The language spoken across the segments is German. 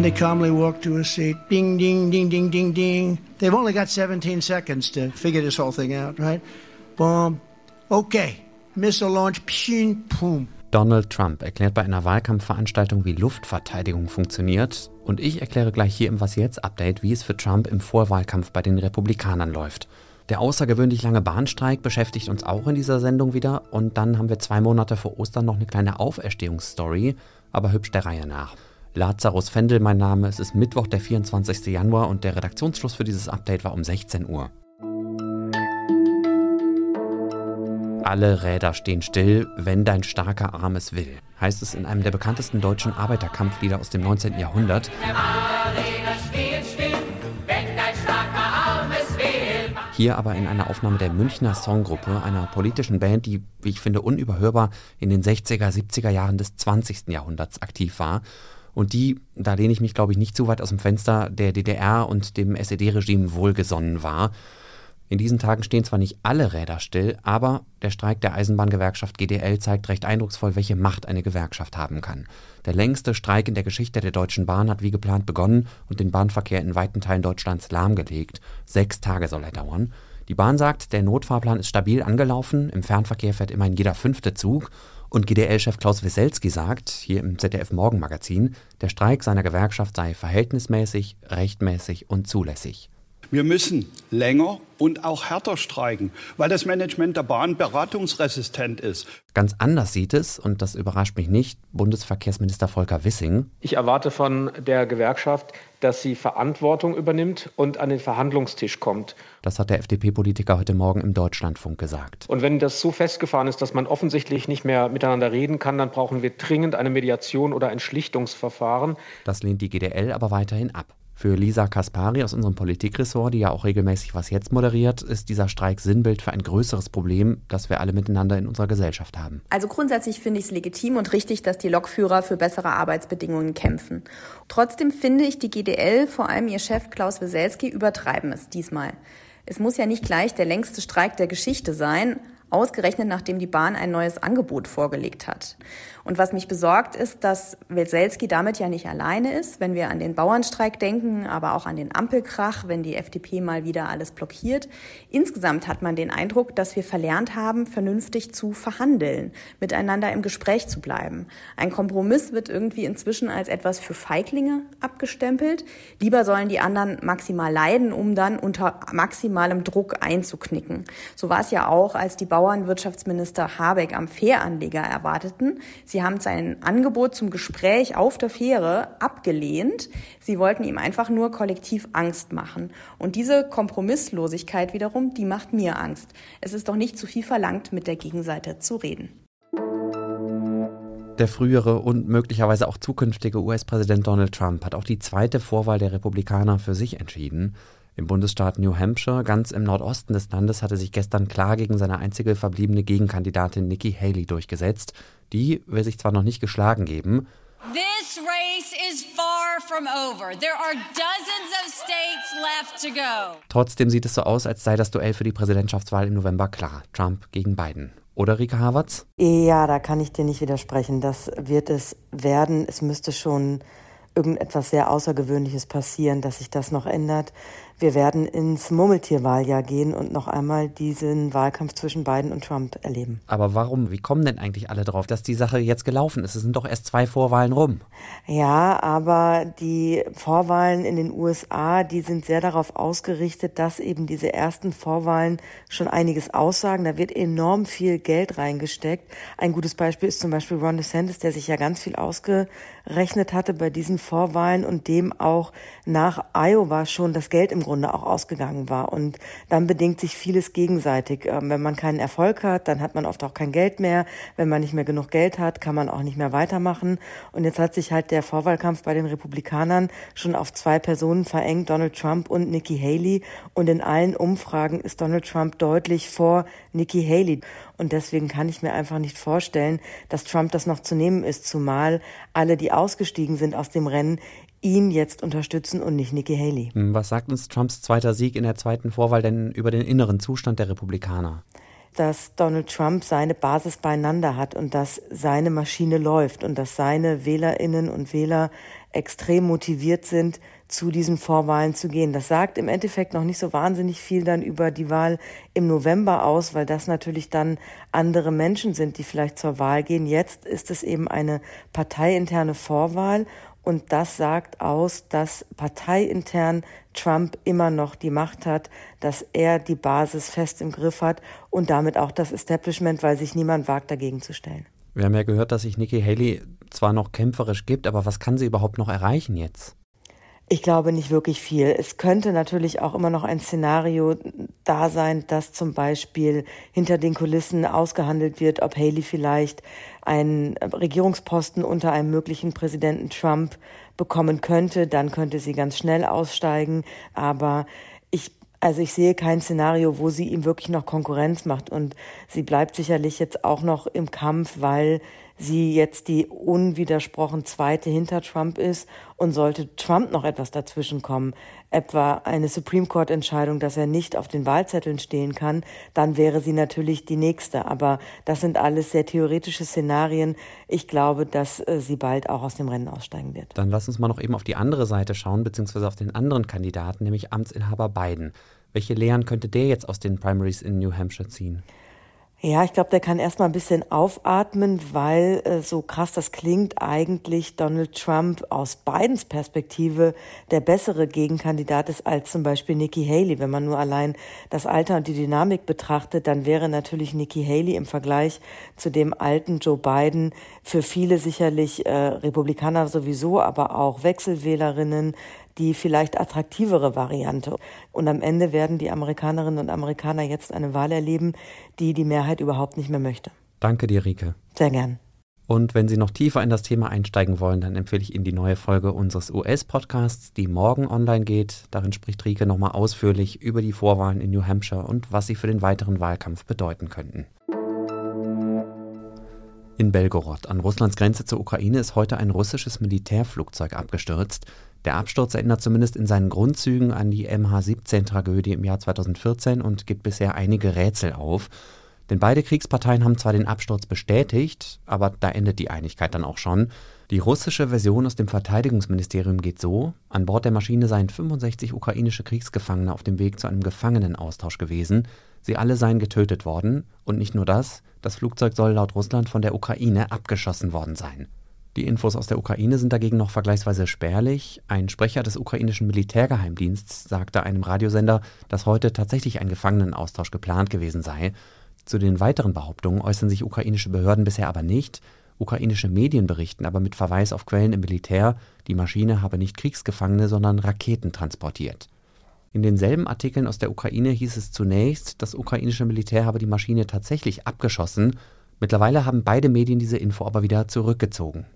And they calmly walk to a seat. Ding, ding, ding, ding, ding, ding. They've only got 17 seconds to figure this whole thing out, right? Boom. Okay. Missile launch. Pshing, boom. Donald Trump erklärt bei einer Wahlkampfveranstaltung, wie Luftverteidigung funktioniert. Und ich erkläre gleich hier im Was jetzt Update, wie es für Trump im Vorwahlkampf bei den Republikanern läuft. Der außergewöhnlich lange Bahnstreik beschäftigt uns auch in dieser Sendung wieder. Und dann haben wir zwei Monate vor Ostern noch eine kleine Auferstehungsstory, aber hübsch der Reihe nach. Lazarus Fendel mein Name, es ist Mittwoch, der 24. Januar und der Redaktionsschluss für dieses Update war um 16 Uhr. Alle Räder stehen still, wenn dein starker Arm es will, heißt es in einem der bekanntesten deutschen Arbeiterkampflieder aus dem 19. Jahrhundert. Hier aber in einer Aufnahme der Münchner Songgruppe, einer politischen Band, die, wie ich finde, unüberhörbar in den 60er, 70er Jahren des 20. Jahrhunderts aktiv war und die, da lehne ich mich glaube ich nicht zu weit aus dem Fenster, der DDR und dem SED-Regime wohlgesonnen war in diesen Tagen stehen zwar nicht alle Räder still, aber der Streik der Eisenbahngewerkschaft GDL zeigt recht eindrucksvoll, welche Macht eine Gewerkschaft haben kann. Der längste Streik in der Geschichte der Deutschen Bahn hat wie geplant begonnen und den Bahnverkehr in weiten Teilen Deutschlands lahmgelegt. Sechs Tage soll er dauern. Die Bahn sagt, der Notfahrplan ist stabil angelaufen, im Fernverkehr fährt immerhin jeder fünfte Zug. Und GDL-Chef Klaus Wieselski sagt, hier im ZDF Morgenmagazin, der Streik seiner Gewerkschaft sei verhältnismäßig, rechtmäßig und zulässig. Wir müssen länger und auch härter streiken, weil das Management der Bahn beratungsresistent ist. Ganz anders sieht es, und das überrascht mich nicht, Bundesverkehrsminister Volker Wissing. Ich erwarte von der Gewerkschaft, dass sie Verantwortung übernimmt und an den Verhandlungstisch kommt. Das hat der FDP-Politiker heute Morgen im Deutschlandfunk gesagt. Und wenn das so festgefahren ist, dass man offensichtlich nicht mehr miteinander reden kann, dann brauchen wir dringend eine Mediation oder ein Schlichtungsverfahren. Das lehnt die GDL aber weiterhin ab. Für Lisa Kaspari aus unserem Politikressort, die ja auch regelmäßig was jetzt moderiert, ist dieser Streik Sinnbild für ein größeres Problem, das wir alle miteinander in unserer Gesellschaft haben. Also grundsätzlich finde ich es legitim und richtig, dass die Lokführer für bessere Arbeitsbedingungen kämpfen. Trotzdem finde ich, die GDL, vor allem ihr Chef Klaus Weselski, übertreiben es diesmal. Es muss ja nicht gleich der längste Streik der Geschichte sein, ausgerechnet nachdem die Bahn ein neues Angebot vorgelegt hat. Und was mich besorgt, ist, dass Weselski damit ja nicht alleine ist, wenn wir an den Bauernstreik denken, aber auch an den Ampelkrach, wenn die FDP mal wieder alles blockiert. Insgesamt hat man den Eindruck, dass wir verlernt haben, vernünftig zu verhandeln, miteinander im Gespräch zu bleiben. Ein Kompromiss wird irgendwie inzwischen als etwas für Feiglinge abgestempelt. Lieber sollen die anderen maximal leiden, um dann unter maximalem Druck einzuknicken. So war es ja auch, als die Bauernwirtschaftsminister Habeck am Fähranleger erwarteten. Sie haben sein Angebot zum Gespräch auf der Fähre abgelehnt. Sie wollten ihm einfach nur kollektiv Angst machen. Und diese Kompromisslosigkeit wiederum, die macht mir Angst. Es ist doch nicht zu viel verlangt, mit der Gegenseite zu reden. Der frühere und möglicherweise auch zukünftige US-Präsident Donald Trump hat auch die zweite Vorwahl der Republikaner für sich entschieden. Im Bundesstaat New Hampshire, ganz im Nordosten des Landes, hatte sich gestern klar gegen seine einzige verbliebene Gegenkandidatin Nikki Haley durchgesetzt. Die will sich zwar noch nicht geschlagen geben, This race is far from over. There are dozens of states left to go. Trotzdem sieht es so aus, als sei das Duell für die Präsidentschaftswahl im November klar. Trump gegen Biden. Oder Rika Havertz? Ja, da kann ich dir nicht widersprechen. Das wird es werden. Es müsste schon irgendetwas sehr Außergewöhnliches passieren, dass sich das noch ändert. Wir werden ins Murmeltierwahljahr gehen und noch einmal diesen Wahlkampf zwischen Biden und Trump erleben. Aber warum? Wie kommen denn eigentlich alle drauf, dass die Sache jetzt gelaufen ist? Es sind doch erst zwei Vorwahlen rum. Ja, aber die Vorwahlen in den USA, die sind sehr darauf ausgerichtet, dass eben diese ersten Vorwahlen schon einiges aussagen. Da wird enorm viel Geld reingesteckt. Ein gutes Beispiel ist zum Beispiel Ron DeSantis, der sich ja ganz viel ausgerechnet hatte bei diesen Vorwahlen und dem auch nach Iowa schon das Geld im Grunde auch ausgegangen war. Und dann bedingt sich vieles gegenseitig. Ähm, wenn man keinen Erfolg hat, dann hat man oft auch kein Geld mehr. Wenn man nicht mehr genug Geld hat, kann man auch nicht mehr weitermachen. Und jetzt hat sich halt der Vorwahlkampf bei den Republikanern schon auf zwei Personen verengt, Donald Trump und Nikki Haley. Und in allen Umfragen ist Donald Trump deutlich vor Nikki Haley. Und deswegen kann ich mir einfach nicht vorstellen, dass Trump das noch zu nehmen ist, zumal alle, die ausgestiegen sind aus dem Rennen, ihn jetzt unterstützen und nicht Nikki Haley. Hm, was sagt uns Trumps zweiter Sieg in der zweiten Vorwahl denn über den inneren Zustand der Republikaner? dass Donald Trump seine Basis beieinander hat und dass seine Maschine läuft und dass seine Wählerinnen und Wähler extrem motiviert sind, zu diesen Vorwahlen zu gehen. Das sagt im Endeffekt noch nicht so wahnsinnig viel dann über die Wahl im November aus, weil das natürlich dann andere Menschen sind, die vielleicht zur Wahl gehen. Jetzt ist es eben eine parteiinterne Vorwahl und das sagt aus, dass parteiintern Trump immer noch die Macht hat, dass er die Basis fest im Griff hat und damit auch das Establishment, weil sich niemand wagt, dagegen zu stellen. Wir haben ja gehört, dass sich Nikki Haley zwar noch kämpferisch gibt, aber was kann sie überhaupt noch erreichen jetzt? Ich glaube nicht wirklich viel. Es könnte natürlich auch immer noch ein Szenario da sein, dass zum Beispiel hinter den Kulissen ausgehandelt wird, ob Haley vielleicht einen Regierungsposten unter einem möglichen Präsidenten Trump bekommen könnte. Dann könnte sie ganz schnell aussteigen. Aber ich also ich sehe kein Szenario, wo sie ihm wirklich noch Konkurrenz macht. Und sie bleibt sicherlich jetzt auch noch im Kampf, weil sie jetzt die unwidersprochen zweite hinter Trump ist. Und sollte Trump noch etwas dazwischen kommen, etwa eine Supreme Court Entscheidung, dass er nicht auf den Wahlzetteln stehen kann, dann wäre sie natürlich die nächste. Aber das sind alles sehr theoretische Szenarien. Ich glaube, dass äh, sie bald auch aus dem Rennen aussteigen wird. Dann lass uns mal noch eben auf die andere Seite schauen, beziehungsweise auf den anderen Kandidaten, nämlich Amtsinhaber Biden. Welche Lehren könnte der jetzt aus den Primaries in New Hampshire ziehen? Ja, ich glaube, der kann erstmal ein bisschen aufatmen, weil äh, so krass das klingt, eigentlich Donald Trump aus Bidens Perspektive der bessere Gegenkandidat ist als zum Beispiel Nikki Haley. Wenn man nur allein das Alter und die Dynamik betrachtet, dann wäre natürlich Nikki Haley im Vergleich zu dem alten Joe Biden für viele sicherlich äh, Republikaner sowieso, aber auch Wechselwählerinnen, die vielleicht attraktivere Variante. Und am Ende werden die Amerikanerinnen und Amerikaner jetzt eine Wahl erleben, die die Mehrheit überhaupt nicht mehr möchte. Danke dir, Rike. Sehr gern. Und wenn Sie noch tiefer in das Thema einsteigen wollen, dann empfehle ich Ihnen die neue Folge unseres US-Podcasts, die morgen online geht. Darin spricht Rike nochmal ausführlich über die Vorwahlen in New Hampshire und was sie für den weiteren Wahlkampf bedeuten könnten. In Belgorod an Russlands Grenze zur Ukraine ist heute ein russisches Militärflugzeug abgestürzt. Der Absturz erinnert zumindest in seinen Grundzügen an die MH17-Tragödie im Jahr 2014 und gibt bisher einige Rätsel auf. Denn beide Kriegsparteien haben zwar den Absturz bestätigt, aber da endet die Einigkeit dann auch schon. Die russische Version aus dem Verteidigungsministerium geht so: An Bord der Maschine seien 65 ukrainische Kriegsgefangene auf dem Weg zu einem Gefangenenaustausch gewesen. Sie alle seien getötet worden. Und nicht nur das, das Flugzeug soll laut Russland von der Ukraine abgeschossen worden sein. Die Infos aus der Ukraine sind dagegen noch vergleichsweise spärlich. Ein Sprecher des ukrainischen Militärgeheimdienstes sagte einem Radiosender, dass heute tatsächlich ein Gefangenenaustausch geplant gewesen sei. Zu den weiteren Behauptungen äußern sich ukrainische Behörden bisher aber nicht. Ukrainische Medien berichten aber mit Verweis auf Quellen im Militär, die Maschine habe nicht Kriegsgefangene, sondern Raketen transportiert. In denselben Artikeln aus der Ukraine hieß es zunächst, das ukrainische Militär habe die Maschine tatsächlich abgeschossen. Mittlerweile haben beide Medien diese Info aber wieder zurückgezogen.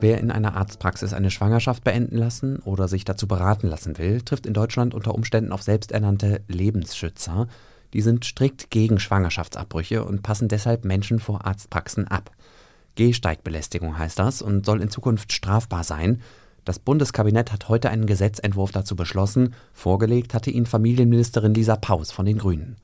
Wer in einer Arztpraxis eine Schwangerschaft beenden lassen oder sich dazu beraten lassen will, trifft in Deutschland unter Umständen auf selbsternannte Lebensschützer. Die sind strikt gegen Schwangerschaftsabbrüche und passen deshalb Menschen vor Arztpraxen ab. Gehsteigbelästigung heißt das und soll in Zukunft strafbar sein. Das Bundeskabinett hat heute einen Gesetzentwurf dazu beschlossen. Vorgelegt hatte ihn Familienministerin Lisa Paus von den Grünen.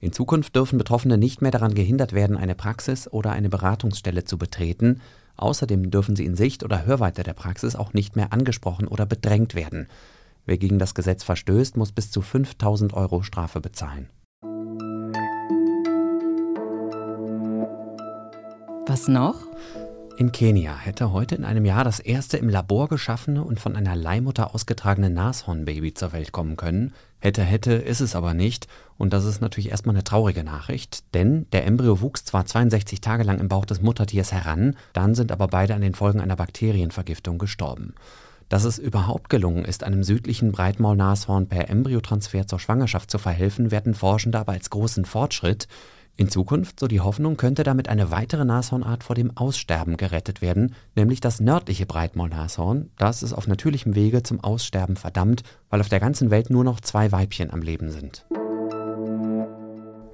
In Zukunft dürfen Betroffene nicht mehr daran gehindert werden, eine Praxis oder eine Beratungsstelle zu betreten. Außerdem dürfen sie in Sicht oder Hörweite der Praxis auch nicht mehr angesprochen oder bedrängt werden. Wer gegen das Gesetz verstößt, muss bis zu 5000 Euro Strafe bezahlen. Noch? In Kenia hätte heute in einem Jahr das erste im Labor geschaffene und von einer Leihmutter ausgetragene Nashornbaby zur Welt kommen können. Hätte, hätte, ist es aber nicht. Und das ist natürlich erstmal eine traurige Nachricht, denn der Embryo wuchs zwar 62 Tage lang im Bauch des Muttertiers heran, dann sind aber beide an den Folgen einer Bakterienvergiftung gestorben. Dass es überhaupt gelungen ist, einem südlichen Breitmaulnashorn per Embryotransfer zur Schwangerschaft zu verhelfen, werten Forschende aber als großen Fortschritt. In Zukunft, so die Hoffnung, könnte damit eine weitere Nashornart vor dem Aussterben gerettet werden, nämlich das nördliche Breitmaulnashorn. Das ist auf natürlichem Wege zum Aussterben verdammt, weil auf der ganzen Welt nur noch zwei Weibchen am Leben sind.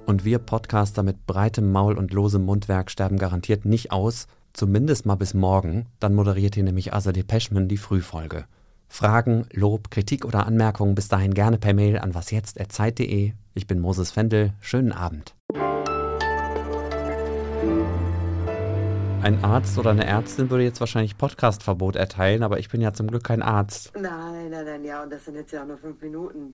Und wir Podcaster mit breitem Maul und losem Mundwerk sterben garantiert nicht aus, zumindest mal bis morgen. Dann moderiert hier nämlich Azadeh Peschman die Frühfolge. Fragen, Lob, Kritik oder Anmerkungen bis dahin gerne per Mail an wasjetzt.zeit.de. Ich bin Moses Fendel. Schönen Abend. Ein Arzt oder eine Ärztin würde jetzt wahrscheinlich Podcastverbot erteilen, aber ich bin ja zum Glück kein Arzt. Nein, nein, nein, ja, und das sind jetzt ja auch nur fünf Minuten.